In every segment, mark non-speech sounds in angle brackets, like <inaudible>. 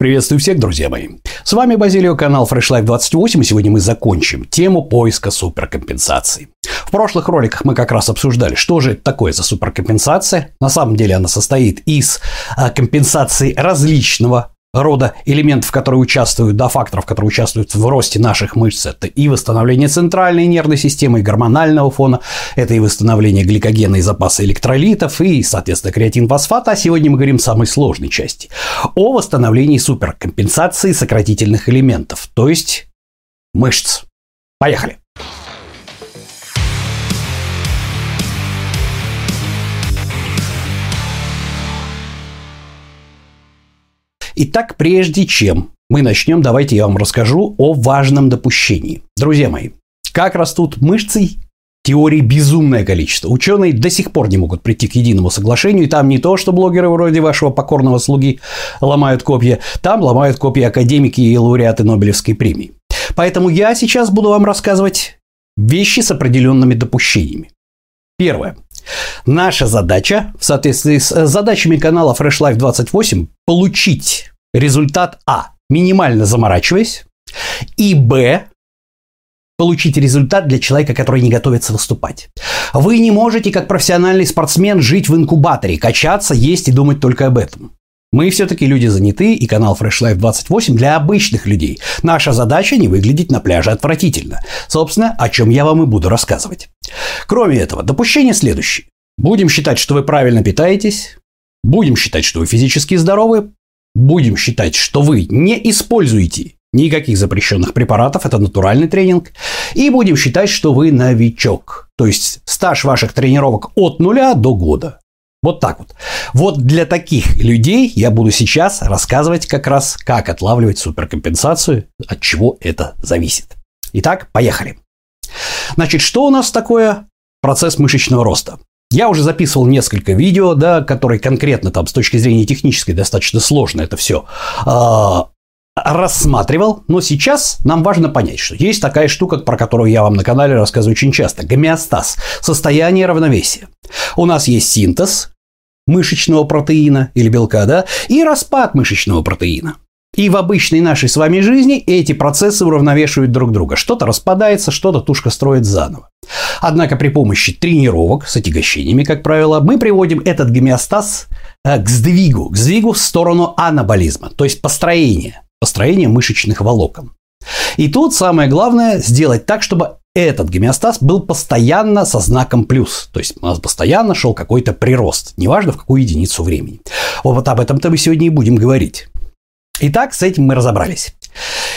Приветствую всех, друзья мои. С вами Базилио, канал Fresh Life 28, и сегодня мы закончим тему поиска суперкомпенсации. В прошлых роликах мы как раз обсуждали, что же это такое за суперкомпенсация. На самом деле она состоит из а, компенсации различного рода элементов, которые участвуют, да, факторов, которые участвуют в росте наших мышц. Это и восстановление центральной нервной системы, и гормонального фона, это и восстановление гликогена и запаса электролитов, и, соответственно, креатин-фосфата. А сегодня мы говорим о самой сложной части. О восстановлении суперкомпенсации сократительных элементов, то есть мышц. Поехали! Итак, прежде чем мы начнем, давайте я вам расскажу о важном допущении. Друзья мои, как растут мышцы, теорий безумное количество. Ученые до сих пор не могут прийти к единому соглашению, и там не то, что блогеры вроде вашего покорного слуги ломают копья, там ломают копья академики и лауреаты Нобелевской премии. Поэтому я сейчас буду вам рассказывать вещи с определенными допущениями. Первое. Наша задача, в соответствии с задачами канала Fresh Life 28, получить результат А, минимально заморачиваясь, и Б, получить результат для человека, который не готовится выступать. Вы не можете, как профессиональный спортсмен, жить в инкубаторе, качаться, есть и думать только об этом. Мы все-таки люди заняты, и канал Fresh Life 28 для обычных людей. Наша задача не выглядеть на пляже отвратительно. Собственно, о чем я вам и буду рассказывать. Кроме этого, допущение следующее. Будем считать, что вы правильно питаетесь, будем считать, что вы физически здоровы, будем считать, что вы не используете никаких запрещенных препаратов, это натуральный тренинг, и будем считать, что вы новичок, то есть стаж ваших тренировок от нуля до года. Вот так вот. Вот для таких людей я буду сейчас рассказывать как раз, как отлавливать суперкомпенсацию, от чего это зависит. Итак, поехали. Значит, что у нас такое процесс мышечного роста? Я уже записывал несколько видео, да, которые конкретно там с точки зрения технической достаточно сложно это все э, рассматривал, но сейчас нам важно понять, что есть такая штука, про которую я вам на канале рассказываю очень часто, гомеостаз, состояние равновесия. У нас есть синтез мышечного протеина или белка, да, и распад мышечного протеина. И в обычной нашей с вами жизни эти процессы уравновешивают друг друга. Что-то распадается, что-то тушка строит заново. Однако при помощи тренировок с отягощениями, как правило, мы приводим этот гомеостаз э, к сдвигу, к сдвигу в сторону анаболизма, то есть построения, построения мышечных волокон. И тут самое главное сделать так, чтобы этот гомеостаз был постоянно со знаком плюс. То есть у нас постоянно шел какой-то прирост, неважно в какую единицу времени. Вот об этом-то мы сегодня и будем говорить. Итак, с этим мы разобрались.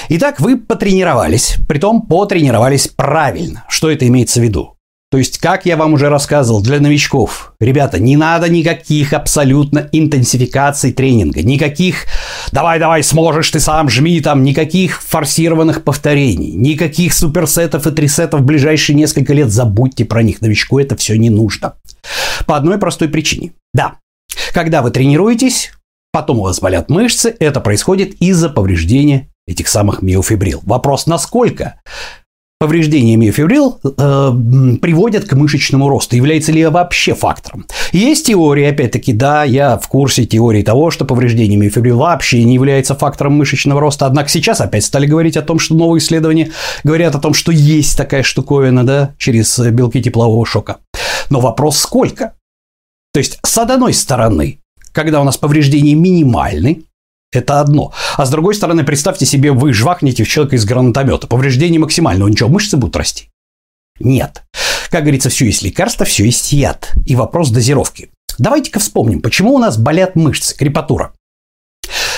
Итак, вы потренировались, притом потренировались правильно. Что это имеется в виду? То есть, как я вам уже рассказывал, для новичков, ребята, не надо никаких абсолютно интенсификаций тренинга, никаких «давай-давай, сможешь, ты сам жми», там, никаких форсированных повторений, никаких суперсетов и трисетов в ближайшие несколько лет, забудьте про них, новичку это все не нужно. По одной простой причине. Да, когда вы тренируетесь, Потом у вас болят мышцы, это происходит из-за повреждения этих самых миофибрил. Вопрос, насколько повреждение миофибрил э, приводят к мышечному росту, является ли вообще фактором. Есть теория, опять-таки, да, я в курсе теории того, что повреждение миофибрил вообще не является фактором мышечного роста, однако сейчас опять стали говорить о том, что новые исследования говорят о том, что есть такая штуковина, да, через белки теплового шока. Но вопрос сколько? То есть, с одной стороны, когда у нас повреждения минимальны, это одно. А с другой стороны, представьте себе, вы жвахнете в человека из гранатомета. Повреждение максимальное. Ничего, мышцы будут расти? Нет. Как говорится, все есть лекарство, все есть яд. И вопрос дозировки. Давайте-ка вспомним, почему у нас болят мышцы, крепатура.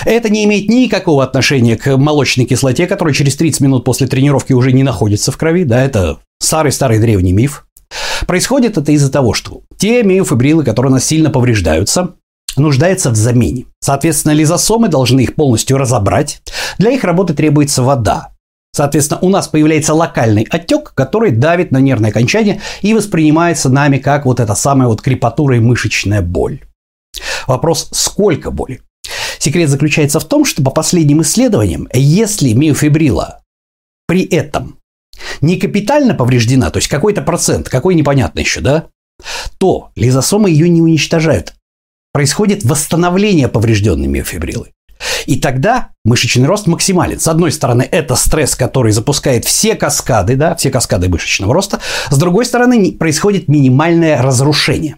Это не имеет никакого отношения к молочной кислоте, которая через 30 минут после тренировки уже не находится в крови. Да, это старый-старый древний миф. Происходит это из-за того, что те миофибрилы, которые у нас сильно повреждаются, нуждается в замене. Соответственно, лизосомы должны их полностью разобрать. Для их работы требуется вода. Соответственно, у нас появляется локальный отек, который давит на нервное окончание и воспринимается нами как вот эта самая вот крепатура и мышечная боль. Вопрос, сколько боли? Секрет заключается в том, что по последним исследованиям, если миофибрила при этом не капитально повреждена, то есть какой-то процент, какой непонятно еще, да, то лизосомы ее не уничтожают, происходит восстановление поврежденной миофибрилы. И тогда мышечный рост максимален. С одной стороны, это стресс, который запускает все каскады, да, все каскады мышечного роста. С другой стороны, происходит минимальное разрушение.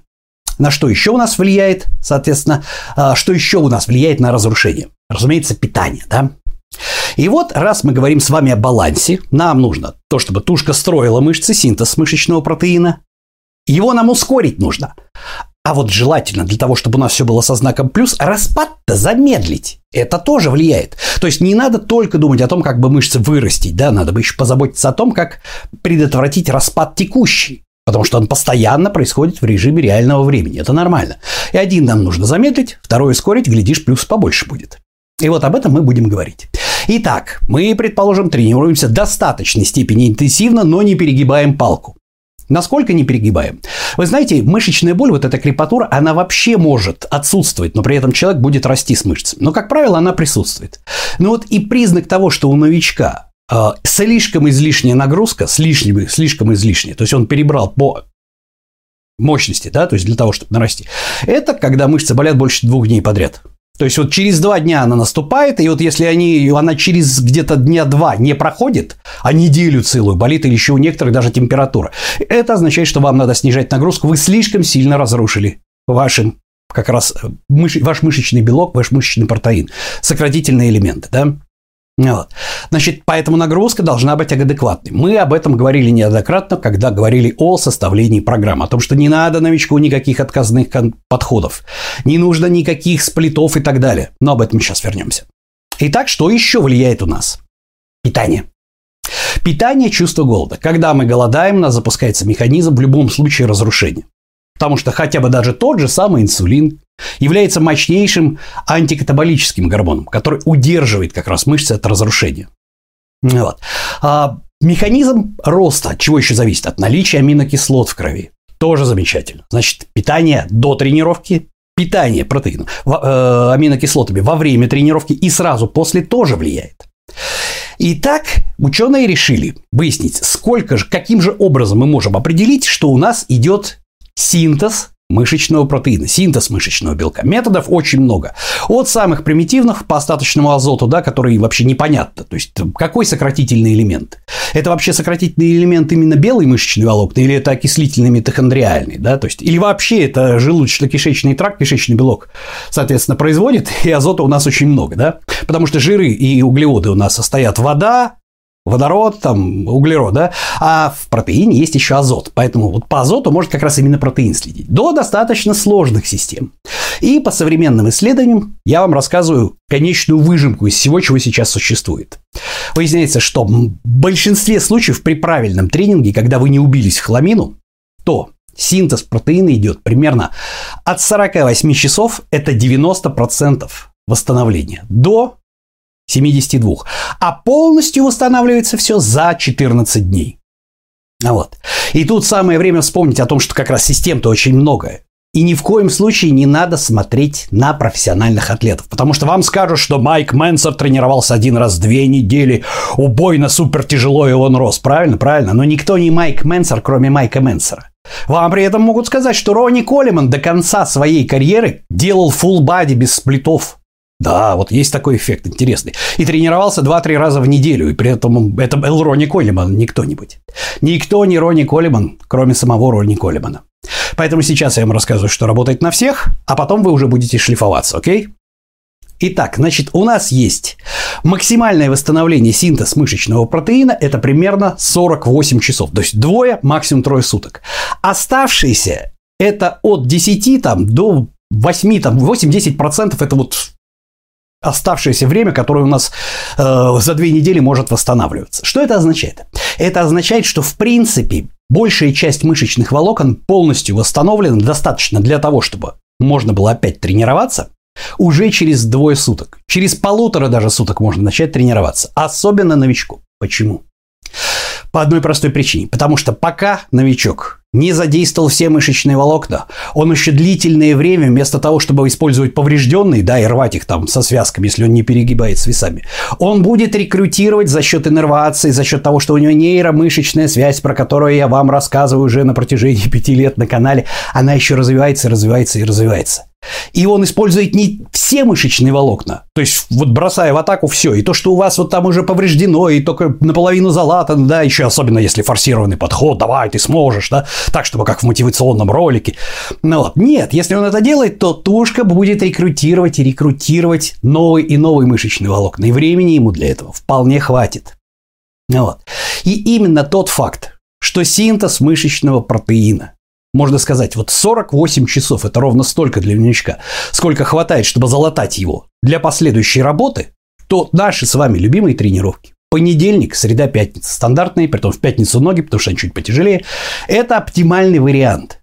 На что еще у нас влияет, соответственно, а, что еще у нас влияет на разрушение? Разумеется, питание, да? И вот, раз мы говорим с вами о балансе, нам нужно то, чтобы тушка строила мышцы, синтез мышечного протеина. Его нам ускорить нужно. А вот желательно для того, чтобы у нас все было со знаком плюс, распад-то замедлить. Это тоже влияет. То есть не надо только думать о том, как бы мышцы вырастить, да, надо бы еще позаботиться о том, как предотвратить распад текущий. Потому что он постоянно происходит в режиме реального времени. Это нормально. И один нам нужно замедлить, второй ускорить, глядишь, плюс побольше будет. И вот об этом мы будем говорить. Итак, мы, предположим, тренируемся в достаточной степени интенсивно, но не перегибаем палку. Насколько не перегибаем? Вы знаете, мышечная боль, вот эта крепатура, она вообще может отсутствовать, но при этом человек будет расти с мышцами. Но, как правило, она присутствует. Ну вот и признак того, что у новичка э, слишком излишняя нагрузка, слишком, слишком излишняя, то есть он перебрал по мощности, да, то есть для того, чтобы нарасти, это когда мышцы болят больше двух дней подряд. То есть вот через два дня она наступает, и вот если они, она через где-то дня два не проходит, а неделю целую болит или еще у некоторых даже температура, это означает, что вам надо снижать нагрузку, вы слишком сильно разрушили вашим как раз э, мыш, ваш мышечный белок, ваш мышечный протеин, сократительные элементы, да? Вот. Значит, поэтому нагрузка должна быть адекватной. Мы об этом говорили неоднократно, когда говорили о составлении программы, о том, что не надо новичку никаких отказных подходов, не нужно никаких сплитов и так далее. Но об этом сейчас вернемся. Итак, что еще влияет у нас? Питание. Питание – чувство голода. Когда мы голодаем, у нас запускается механизм в любом случае разрушения. Потому что хотя бы даже тот же самый инсулин, является мощнейшим антикатаболическим гормоном, который удерживает как раз мышцы от разрушения. Вот. А механизм роста, от чего еще зависит? От наличия аминокислот в крови. Тоже замечательно. Значит, питание до тренировки, питание протеином, э, аминокислотами во время тренировки и сразу после тоже влияет. Итак, ученые решили выяснить, сколько же, каким же образом мы можем определить, что у нас идет синтез мышечного протеина, синтез мышечного белка. Методов очень много. От самых примитивных по остаточному азоту, да, который вообще непонятно. То есть, какой сократительный элемент? Это вообще сократительный элемент именно белый мышечный волокна или это окислительный митохондриальный? Да? То есть, или вообще это желудочно-кишечный тракт, кишечный белок, соответственно, производит, и азота у нас очень много. Да? Потому что жиры и углеводы у нас состоят вода, водород, там, углерод, да, а в протеине есть еще азот. Поэтому вот по азоту может как раз именно протеин следить. До достаточно сложных систем. И по современным исследованиям я вам рассказываю конечную выжимку из всего, чего сейчас существует. Выясняется, что в большинстве случаев при правильном тренинге, когда вы не убились в хламину, то синтез протеина идет примерно от 48 часов, это 90% восстановления, до 72. А полностью восстанавливается все за 14 дней. Вот. И тут самое время вспомнить о том, что как раз систем-то очень много. И ни в коем случае не надо смотреть на профессиональных атлетов, потому что вам скажут, что Майк Менсер тренировался один раз в две недели, убойно супер тяжело и он рос. Правильно? Правильно. Но никто не Майк Менсер, кроме Майка Менсера. Вам при этом могут сказать, что Ронни Коллиман до конца своей карьеры делал full бади без сплитов. Да, вот есть такой эффект интересный. И тренировался 2-3 раза в неделю, и при этом это был Ронни Коллиман, не кто-нибудь. Никто не Ронни Коллиман, кроме самого Ронни Коллимана. Поэтому сейчас я вам рассказываю, что работает на всех, а потом вы уже будете шлифоваться, окей? Итак, значит, у нас есть максимальное восстановление синтез мышечного протеина – это примерно 48 часов, то есть двое, максимум трое суток. Оставшиеся – это от 10 там, до 8, там, 8-10% это вот оставшееся время, которое у нас э, за две недели может восстанавливаться. Что это означает? Это означает, что в принципе большая часть мышечных волокон полностью восстановлена достаточно для того, чтобы можно было опять тренироваться уже через двое суток. Через полутора даже суток можно начать тренироваться. Особенно новичку. Почему? По одной простой причине. Потому что пока новичок не задействовал все мышечные волокна, он еще длительное время, вместо того, чтобы использовать поврежденные, да, и рвать их там со связками, если он не перегибает с весами, он будет рекрутировать за счет иннервации, за счет того, что у него нейромышечная связь, про которую я вам рассказываю уже на протяжении <laughs> пяти лет на канале, она еще развивается, развивается и развивается. И он использует не все мышечные волокна, то есть вот бросая в атаку все, и то, что у вас вот там уже повреждено, и только наполовину залатано, да, еще особенно если форсированный подход, давай, ты сможешь, да, так, чтобы как в мотивационном ролике. Ну вот, нет, если он это делает, то тушка будет рекрутировать и рекрутировать новые и новые мышечные волокна, и времени ему для этого вполне хватит. Ну вот. И именно тот факт, что синтез мышечного протеина можно сказать, вот 48 часов – это ровно столько для новичка, сколько хватает, чтобы залатать его для последующей работы, то наши с вами любимые тренировки Понедельник, среда, пятница. Стандартные, притом в пятницу ноги, потому что они чуть потяжелее. Это оптимальный вариант.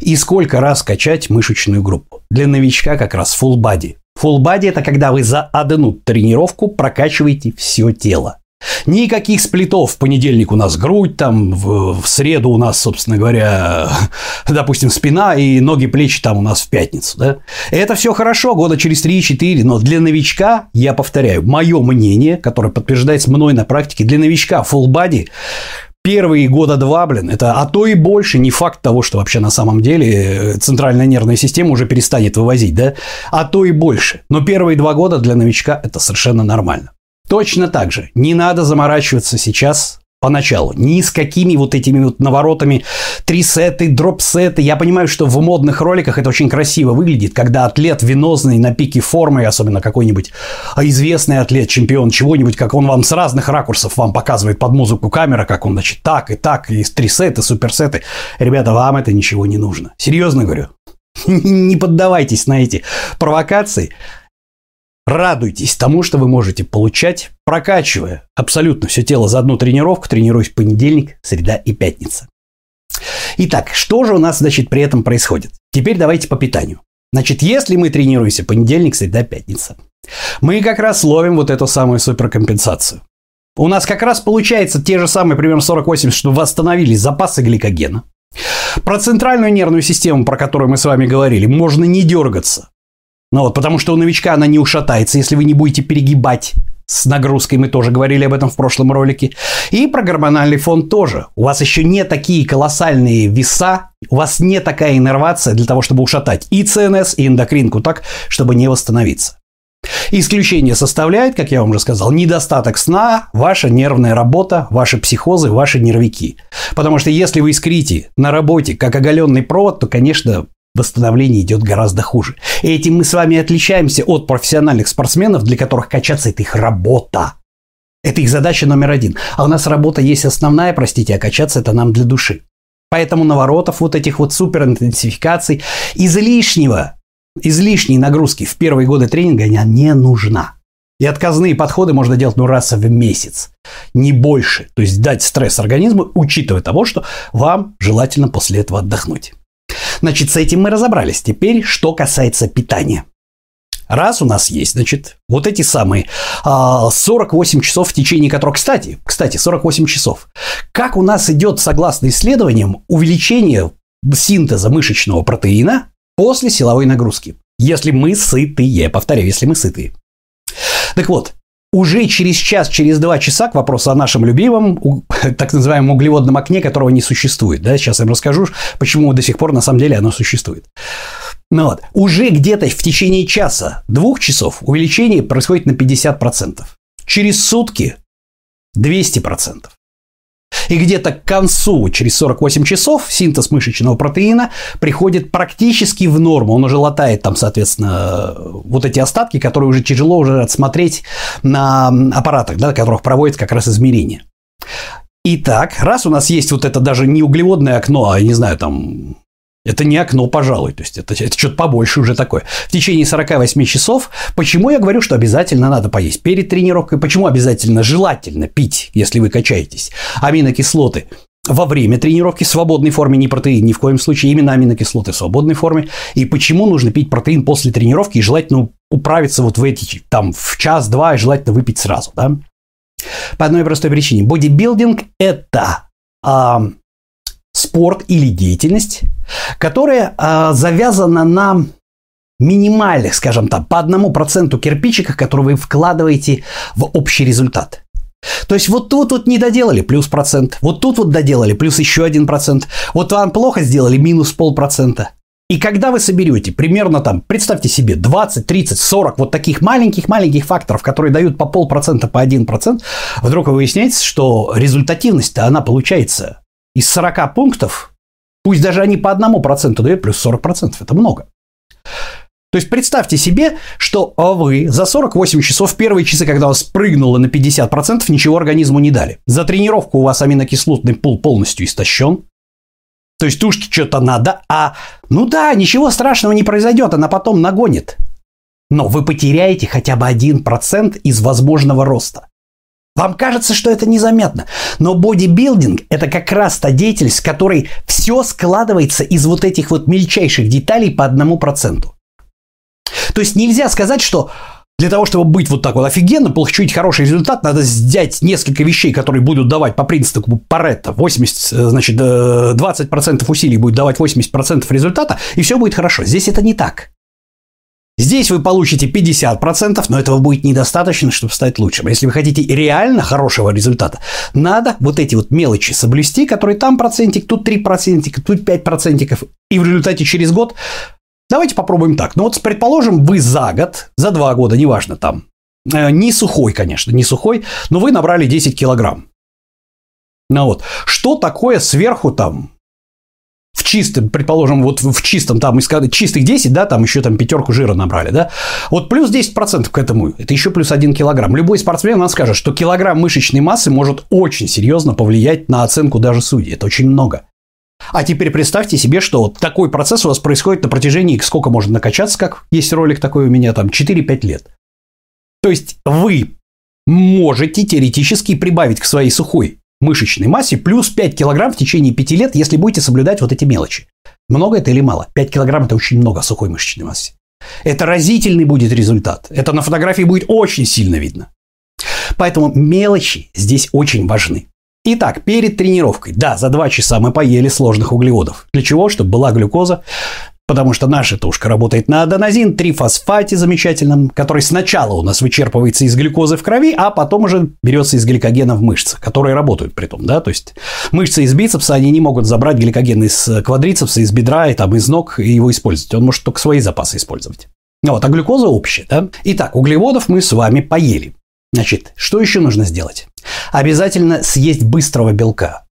И сколько раз качать мышечную группу? Для новичка как раз full body. Full body – это когда вы за одну тренировку прокачиваете все тело. Никаких сплитов. В понедельник у нас грудь, там в, в среду у нас, собственно говоря, <laughs> допустим, спина и ноги, плечи там у нас в пятницу. Да? Это все хорошо, года через 3-4, но для новичка, я повторяю, мое мнение, которое подтверждается мной на практике, для новичка full body первые года два, блин, это, а то и больше, не факт того, что вообще на самом деле э, центральная нервная система уже перестанет вывозить, да, а то и больше. Но первые два года для новичка это совершенно нормально. Точно так же не надо заморачиваться сейчас поначалу. Ни с какими вот этими вот наворотами, три-сеты, дроп-сеты. Я понимаю, что в модных роликах это очень красиво выглядит, когда атлет венозный на пике формы, особенно какой-нибудь известный атлет, чемпион чего-нибудь, как он вам с разных ракурсов вам показывает под музыку камера, как он, значит, так и так, и три-сеты, суперсеты. Ребята, вам это ничего не нужно. Серьезно говорю. <laughs> Не поддавайтесь на эти провокации. Радуйтесь тому, что вы можете получать, прокачивая абсолютно все тело за одну тренировку, тренируясь понедельник, среда и пятница. Итак, что же у нас, значит, при этом происходит? Теперь давайте по питанию. Значит, если мы тренируемся понедельник, среда, пятница, мы как раз ловим вот эту самую суперкомпенсацию. У нас как раз получается те же самые примерно 48, что восстановились запасы гликогена. Про центральную нервную систему, про которую мы с вами говорили, можно не дергаться. Ну вот, потому что у новичка она не ушатается, если вы не будете перегибать с нагрузкой, мы тоже говорили об этом в прошлом ролике. И про гормональный фон тоже. У вас еще не такие колоссальные веса, у вас не такая иннервация для того, чтобы ушатать и ЦНС, и эндокринку так, чтобы не восстановиться. Исключение составляет, как я вам уже сказал, недостаток сна, ваша нервная работа, ваши психозы, ваши нервики. Потому что если вы искрите на работе как оголенный провод, то, конечно, восстановление идет гораздо хуже. И этим мы с вами отличаемся от профессиональных спортсменов, для которых качаться – это их работа. Это их задача номер один. А у нас работа есть основная, простите, а качаться – это нам для души. Поэтому наворотов, вот этих вот суперинтенсификаций, излишнего, излишней нагрузки в первые годы тренинга она не нужна. И отказные подходы можно делать ну раз в месяц, не больше. То есть дать стресс организму, учитывая того, что вам желательно после этого отдохнуть. Значит, с этим мы разобрались. Теперь, что касается питания. Раз у нас есть, значит, вот эти самые 48 а, часов, в течение которых, кстати, кстати, 48 часов. Как у нас идет, согласно исследованиям, увеличение синтеза мышечного протеина после силовой нагрузки? Если мы сытые, повторяю, если мы сытые. Так вот, уже через час, через два часа к вопросу о нашем любимом, <laughs> так называемом углеводном окне, которого не существует. Да? Сейчас я вам расскажу, почему до сих пор на самом деле оно существует. Ну вот, уже где-то в течение часа, двух часов увеличение происходит на 50%. Через сутки 200%. И где-то к концу, через 48 часов, синтез мышечного протеина приходит практически в норму. Он уже латает там, соответственно, вот эти остатки, которые уже тяжело уже отсмотреть на аппаратах, да, которых проводят как раз измерения. Итак, раз у нас есть вот это даже не углеводное окно, а, не знаю, там это не окно, пожалуй. То есть это, это что-то побольше уже такое. В течение 48 часов. Почему я говорю, что обязательно надо поесть перед тренировкой? Почему обязательно желательно пить, если вы качаетесь, аминокислоты во время тренировки в свободной форме, не протеин, ни в коем случае, именно аминокислоты в свободной форме. И почему нужно пить протеин после тренировки и желательно управиться вот в эти, там, в час-два и желательно выпить сразу, да? По одной простой причине. Бодибилдинг – это а, спорт или деятельность, которая э, завязана на минимальных, скажем так, по одному проценту кирпичиках, которые вы вкладываете в общий результат. То есть вот тут вот не доделали плюс процент, вот тут вот доделали плюс еще один процент, вот вам плохо сделали минус полпроцента. И когда вы соберете примерно там, представьте себе, 20, 30, 40 вот таких маленьких-маленьких факторов, которые дают по полпроцента, по 1%, вдруг выясняется, что результативность-то она получается из 40 пунктов, пусть даже они по 1% дают, плюс 40%. Это много. То есть представьте себе, что вы за 48 часов, первые часы, когда у вас прыгнуло на 50%, ничего организму не дали. За тренировку у вас аминокислотный пул полностью истощен. То есть тушке что-то надо, а ну да, ничего страшного не произойдет, она потом нагонит. Но вы потеряете хотя бы 1% из возможного роста. Вам кажется, что это незаметно, но бодибилдинг – это как раз та деятельность, в которой все складывается из вот этих вот мельчайших деталей по одному проценту. То есть нельзя сказать, что для того, чтобы быть вот так вот офигенно, получить хороший результат, надо взять несколько вещей, которые будут давать по принципу Паретта 80, э, значит, 20% э, усилий будет давать 80% результата, и все будет хорошо. Здесь это не так. Здесь вы получите 50%, но этого будет недостаточно, чтобы стать лучшим. Если вы хотите реально хорошего результата, надо вот эти вот мелочи соблюсти, которые там процентик, тут 3 процентика, тут 5 процентиков, и в результате через год Давайте попробуем так. Ну вот, предположим, вы за год, за два года, неважно там, э, не сухой, конечно, не сухой, но вы набрали 10 килограмм. Ну вот, что такое сверху там в чистом, предположим, вот в чистом там из чистых 10, да, там еще там пятерку жира набрали, да, вот плюс 10% к этому, это еще плюс 1 килограмм. Любой спортсмен нам скажет, что килограмм мышечной массы может очень серьезно повлиять на оценку даже судей. Это очень много. А теперь представьте себе, что вот такой процесс у вас происходит на протяжении, сколько можно накачаться, как есть ролик такой у меня, там 4-5 лет. То есть вы можете теоретически прибавить к своей сухой мышечной массе плюс 5 килограмм в течение 5 лет, если будете соблюдать вот эти мелочи. Много это или мало? 5 килограмм – это очень много сухой мышечной массы. Это разительный будет результат. Это на фотографии будет очень сильно видно. Поэтому мелочи здесь очень важны. Итак, перед тренировкой, да, за два часа мы поели сложных углеводов. Для чего? Чтобы была глюкоза, потому что наша тушка работает на аденозин, трифосфате замечательном, который сначала у нас вычерпывается из глюкозы в крови, а потом уже берется из гликогена в мышцы, которые работают при том, да, то есть мышцы из бицепса, они не могут забрать гликоген из квадрицепса, из бедра и там из ног и его использовать, он может только свои запасы использовать. Вот, а глюкоза общая, да? Итак, углеводов мы с вами поели. Значит, что еще нужно сделать? Обязательно съесть быстрого белка.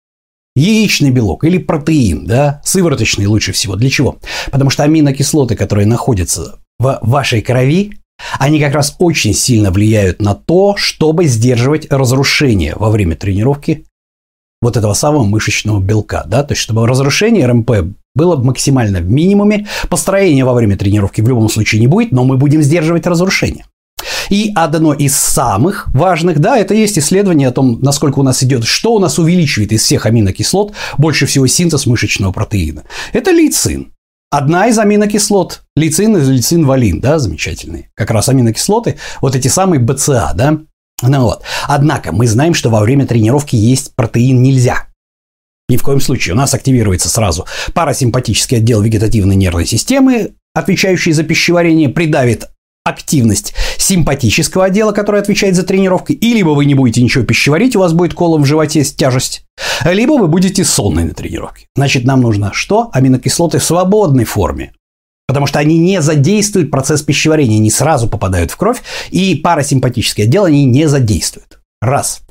Яичный белок или протеин, да, сывороточный лучше всего. Для чего? Потому что аминокислоты, которые находятся в вашей крови, они как раз очень сильно влияют на то, чтобы сдерживать разрушение во время тренировки вот этого самого мышечного белка, да, то есть чтобы разрушение РМП было максимально в минимуме, построения во время тренировки в любом случае не будет, но мы будем сдерживать разрушение. И одно из самых важных, да, это есть исследование о том, насколько у нас идет, что у нас увеличивает из всех аминокислот больше всего синтез мышечного протеина. Это лейцин. Одна из аминокислот, лейцин и лейцин-валин, да, замечательные. Как раз аминокислоты, вот эти самые БЦА, да. Ну вот. Однако мы знаем, что во время тренировки есть протеин нельзя. Ни в коем случае. У нас активируется сразу парасимпатический отдел вегетативной нервной системы, отвечающий за пищеварение, придавит активность симпатического отдела, который отвечает за тренировки, и либо вы не будете ничего пищеварить, у вас будет колом в животе тяжесть, либо вы будете сонной на тренировке. Значит, нам нужно что? Аминокислоты в свободной форме. Потому что они не задействуют процесс пищеварения, они сразу попадают в кровь, и парасимпатическое отдел они не задействуют. Раз.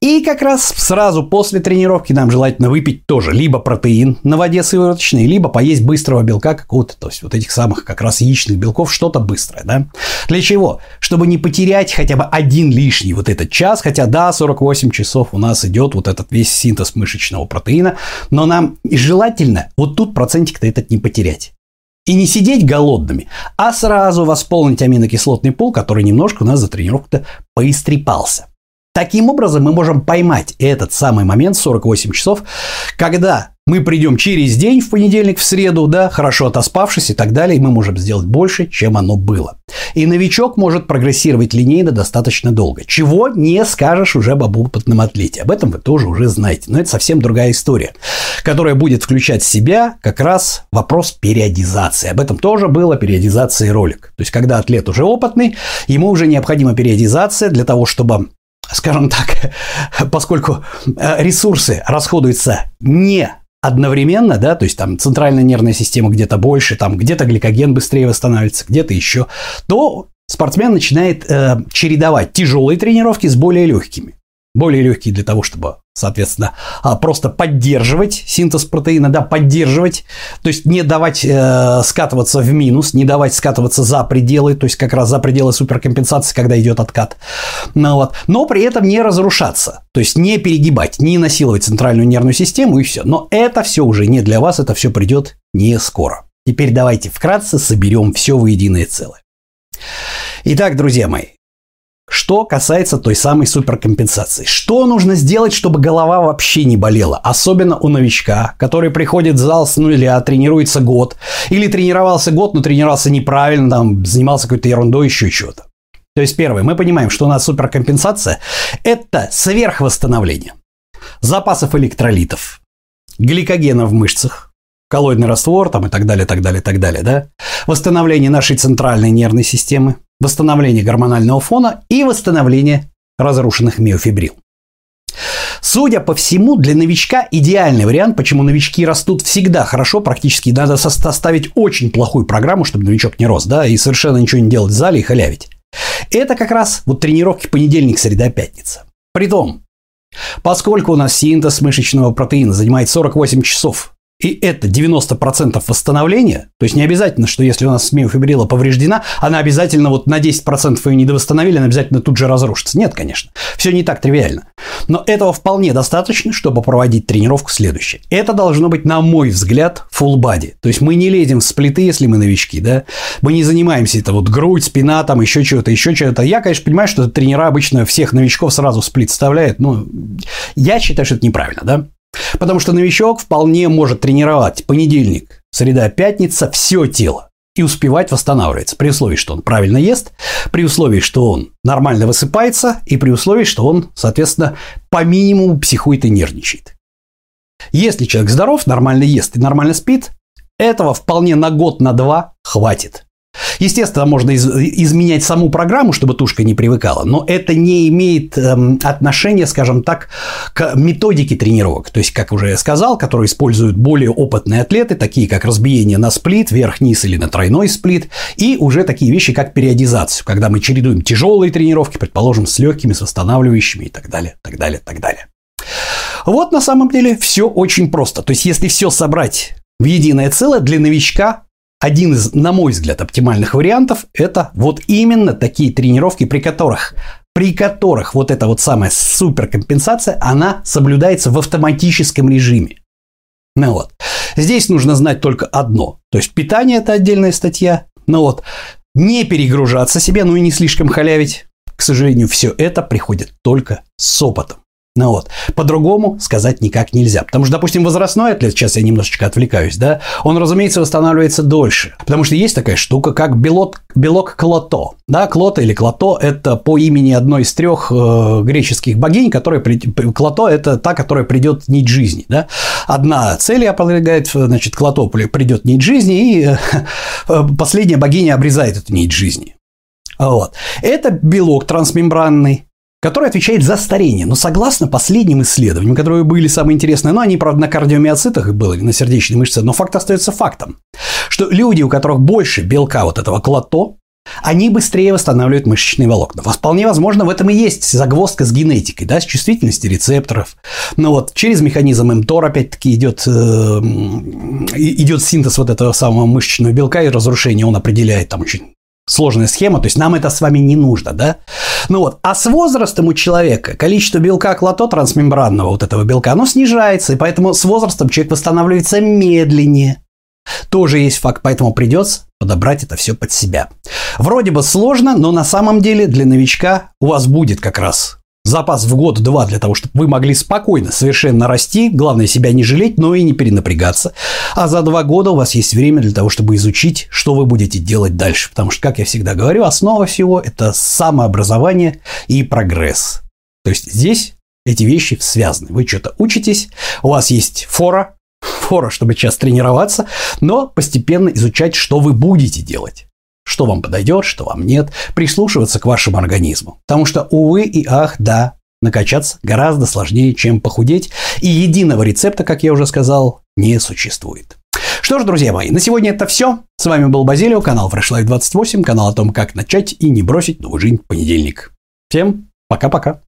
И как раз сразу после тренировки нам желательно выпить тоже либо протеин на воде сывороточный, либо поесть быстрого белка какого-то, то есть вот этих самых как раз яичных белков, что-то быстрое, да? Для чего? Чтобы не потерять хотя бы один лишний вот этот час, хотя да, 48 часов у нас идет вот этот весь синтез мышечного протеина, но нам желательно вот тут процентик-то этот не потерять. И не сидеть голодными, а сразу восполнить аминокислотный пул, который немножко у нас за тренировку-то поистрепался. Таким образом, мы можем поймать этот самый момент 48 часов, когда мы придем через день в понедельник, в среду, да, хорошо отоспавшись и так далее, и мы можем сделать больше, чем оно было. И новичок может прогрессировать линейно достаточно долго. Чего не скажешь уже об опытном атлете. Об этом вы тоже уже знаете. Но это совсем другая история, которая будет включать в себя как раз вопрос периодизации. Об этом тоже было периодизации ролик. То есть, когда атлет уже опытный, ему уже необходима периодизация для того, чтобы скажем так, <laughs> поскольку э, ресурсы расходуются не одновременно, да, то есть там центральная нервная система где-то больше, там где-то гликоген быстрее восстанавливается, где-то еще, то спортсмен начинает э, чередовать тяжелые тренировки с более легкими. Более легкие для того, чтобы, соответственно, а, просто поддерживать синтез протеина, да, поддерживать, то есть не давать э, скатываться в минус, не давать скатываться за пределы, то есть как раз за пределы суперкомпенсации, когда идет откат, ну, вот, но при этом не разрушаться, то есть не перегибать, не насиловать центральную нервную систему и все. Но это все уже не для вас, это все придет не скоро. Теперь давайте вкратце соберем все в единое целое. Итак, друзья мои, что касается той самой суперкомпенсации. Что нужно сделать, чтобы голова вообще не болела? Особенно у новичка, который приходит в зал с нуля, тренируется год. Или тренировался год, но тренировался неправильно, там, занимался какой-то ерундой, еще чего-то. То есть, первое, мы понимаем, что у нас суперкомпенсация – это сверхвосстановление запасов электролитов, гликогена в мышцах, коллоидный раствор там, и так далее, так далее, так далее, да? Восстановление нашей центральной нервной системы, восстановление гормонального фона и восстановление разрушенных миофибрил. Судя по всему, для новичка идеальный вариант, почему новички растут всегда хорошо, практически надо составить очень плохую программу, чтобы новичок не рос, да, и совершенно ничего не делать в зале и халявить. Это как раз вот тренировки понедельник, среда, пятница. Притом, поскольку у нас синтез мышечного протеина занимает 48 часов и это 90% восстановления, то есть не обязательно, что если у нас миофибрила повреждена, она обязательно вот на 10% ее недовосстановили, она обязательно тут же разрушится. Нет, конечно. Все не так тривиально. Но этого вполне достаточно, чтобы проводить тренировку следующее. Это должно быть, на мой взгляд, full body. То есть мы не лезем в сплиты, если мы новички, да. Мы не занимаемся это вот грудь, спина, там еще чего-то, еще чего-то. Я, конечно, понимаю, что тренера обычно всех новичков сразу в сплит вставляют. Но я считаю, что это неправильно, да. Потому что новичок вполне может тренировать понедельник, среда, пятница все тело и успевать восстанавливаться, при условии, что он правильно ест, при условии, что он нормально высыпается и при условии, что он, соответственно, по минимуму психует и нервничает. Если человек здоров, нормально ест и нормально спит, этого вполне на год, на два хватит. Естественно, можно из, изменять саму программу, чтобы тушка не привыкала, но это не имеет эм, отношения, скажем так, к методике тренировок. То есть, как уже я сказал, которые используют более опытные атлеты, такие как разбиение на сплит, вверх-вниз или на тройной сплит, и уже такие вещи, как периодизацию, когда мы чередуем тяжелые тренировки, предположим, с легкими, с восстанавливающими и так далее, так далее, так далее. Вот на самом деле все очень просто. То есть, если все собрать в единое целое, для новичка один из, на мой взгляд, оптимальных вариантов – это вот именно такие тренировки, при которых при которых вот эта вот самая суперкомпенсация, она соблюдается в автоматическом режиме. Ну вот. Здесь нужно знать только одно. То есть питание – это отдельная статья. Ну вот. Не перегружаться себе, ну и не слишком халявить. К сожалению, все это приходит только с опытом. Ну вот. По-другому сказать никак нельзя. Потому что, допустим, возрастной атлет, сейчас я немножечко отвлекаюсь, да, он, разумеется, восстанавливается дольше. Потому что есть такая штука, как белок, белок клото. Да, клото или клото – это по имени одной из трех э, греческих богинь, которая при... клото – это та, которая придет нить жизни. Да? Одна цель определяет, значит, клото придет нить жизни, и <laughs> э, последняя богиня обрезает эту нить жизни. Вот. Это белок трансмембранный, который отвечает за старение. Но согласно последним исследованиям, которые были самые интересные, но они, правда, на кардиомиоцитах были, на сердечной мышце, но факт остается фактом, что люди, у которых больше белка вот этого клото, они быстрее восстанавливают мышечные волокна. Вполне возможно, в этом и есть загвоздка с генетикой, да, с чувствительностью рецепторов. Но вот через механизм МТОР опять-таки идет, э, идет синтез вот этого самого мышечного белка и разрушение он определяет там очень сложная схема, то есть нам это с вами не нужно, да? Ну вот, а с возрастом у человека количество белка клото трансмембранного вот этого белка, оно снижается, и поэтому с возрастом человек восстанавливается медленнее. Тоже есть факт, поэтому придется подобрать это все под себя. Вроде бы сложно, но на самом деле для новичка у вас будет как раз запас в год-два для того, чтобы вы могли спокойно совершенно расти, главное себя не жалеть, но и не перенапрягаться. А за два года у вас есть время для того, чтобы изучить, что вы будете делать дальше. Потому что, как я всегда говорю, основа всего – это самообразование и прогресс. То есть здесь эти вещи связаны. Вы что-то учитесь, у вас есть фора, <laughs> фора, чтобы сейчас тренироваться, но постепенно изучать, что вы будете делать что вам подойдет, что вам нет, прислушиваться к вашему организму. Потому что, увы и ах, да, накачаться гораздо сложнее, чем похудеть. И единого рецепта, как я уже сказал, не существует. Что ж, друзья мои, на сегодня это все. С вами был Базилио, канал Fresh Life 28, канал о том, как начать и не бросить новую жизнь в понедельник. Всем пока-пока.